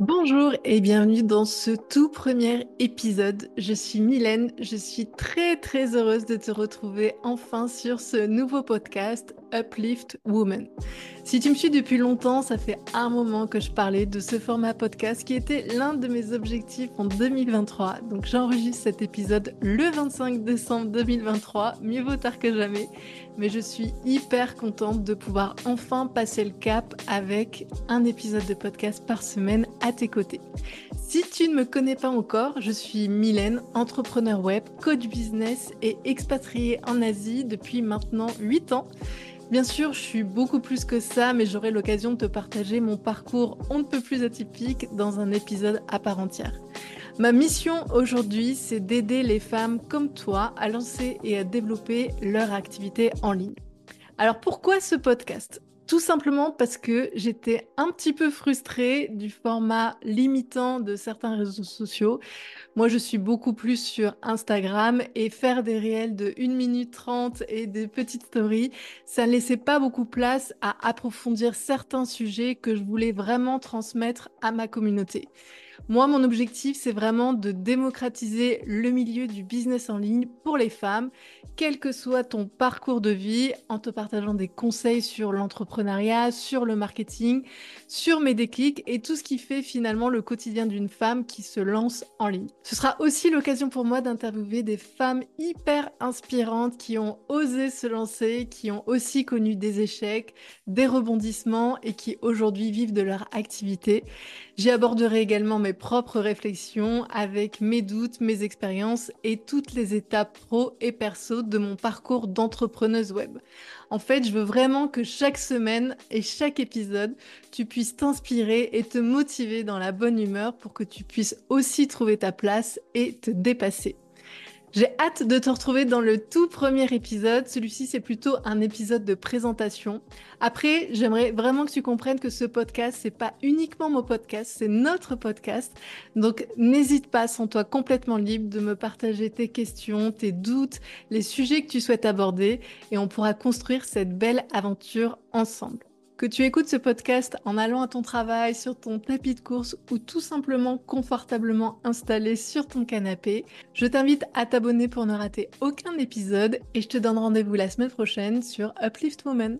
Bonjour et bienvenue dans ce tout premier épisode. Je suis Mylène, je suis très très heureuse de te retrouver enfin sur ce nouveau podcast Uplift Woman. Si tu me suis depuis longtemps, ça fait un moment que je parlais de ce format podcast qui était l'un de mes objectifs en 2023. Donc j'enregistre cet épisode le 25 décembre 2023, mieux vaut tard que jamais mais je suis hyper contente de pouvoir enfin passer le cap avec un épisode de podcast par semaine à tes côtés. Si tu ne me connais pas encore, je suis Mylène, entrepreneur web, coach business et expatriée en Asie depuis maintenant 8 ans. Bien sûr, je suis beaucoup plus que ça, mais j'aurai l'occasion de te partager mon parcours on ne peut plus atypique dans un épisode à part entière. Ma mission aujourd'hui, c'est d'aider les femmes comme toi à lancer et à développer leur activité en ligne. Alors pourquoi ce podcast? Tout simplement parce que j'étais un petit peu frustrée du format limitant de certains réseaux sociaux. Moi, je suis beaucoup plus sur Instagram et faire des réels de 1 minute 30 et des petites stories, ça ne laissait pas beaucoup place à approfondir certains sujets que je voulais vraiment transmettre à ma communauté. Moi, mon objectif, c'est vraiment de démocratiser le milieu du business en ligne pour les femmes, quel que soit ton parcours de vie, en te partageant des conseils sur l'entrepreneuriat, sur le marketing, sur mes déclics et tout ce qui fait finalement le quotidien d'une femme qui se lance en ligne. Ce sera aussi l'occasion pour moi d'interviewer des femmes hyper inspirantes qui ont osé se lancer, qui ont aussi connu des échecs, des rebondissements et qui aujourd'hui vivent de leur activité. J'y aborderai également mes propres réflexions avec mes doutes, mes expériences et toutes les étapes pro et perso de mon parcours d'entrepreneuse web. En fait, je veux vraiment que chaque et chaque épisode, tu puisses t'inspirer et te motiver dans la bonne humeur pour que tu puisses aussi trouver ta place et te dépasser. J'ai hâte de te retrouver dans le tout premier épisode. Celui-ci, c'est plutôt un épisode de présentation. Après, j'aimerais vraiment que tu comprennes que ce podcast, c'est pas uniquement mon podcast, c'est notre podcast. Donc, n'hésite pas, sens-toi complètement libre de me partager tes questions, tes doutes, les sujets que tu souhaites aborder et on pourra construire cette belle aventure ensemble. Que tu écoutes ce podcast en allant à ton travail, sur ton tapis de course ou tout simplement confortablement installé sur ton canapé, je t'invite à t'abonner pour ne rater aucun épisode et je te donne rendez-vous la semaine prochaine sur Uplift Woman.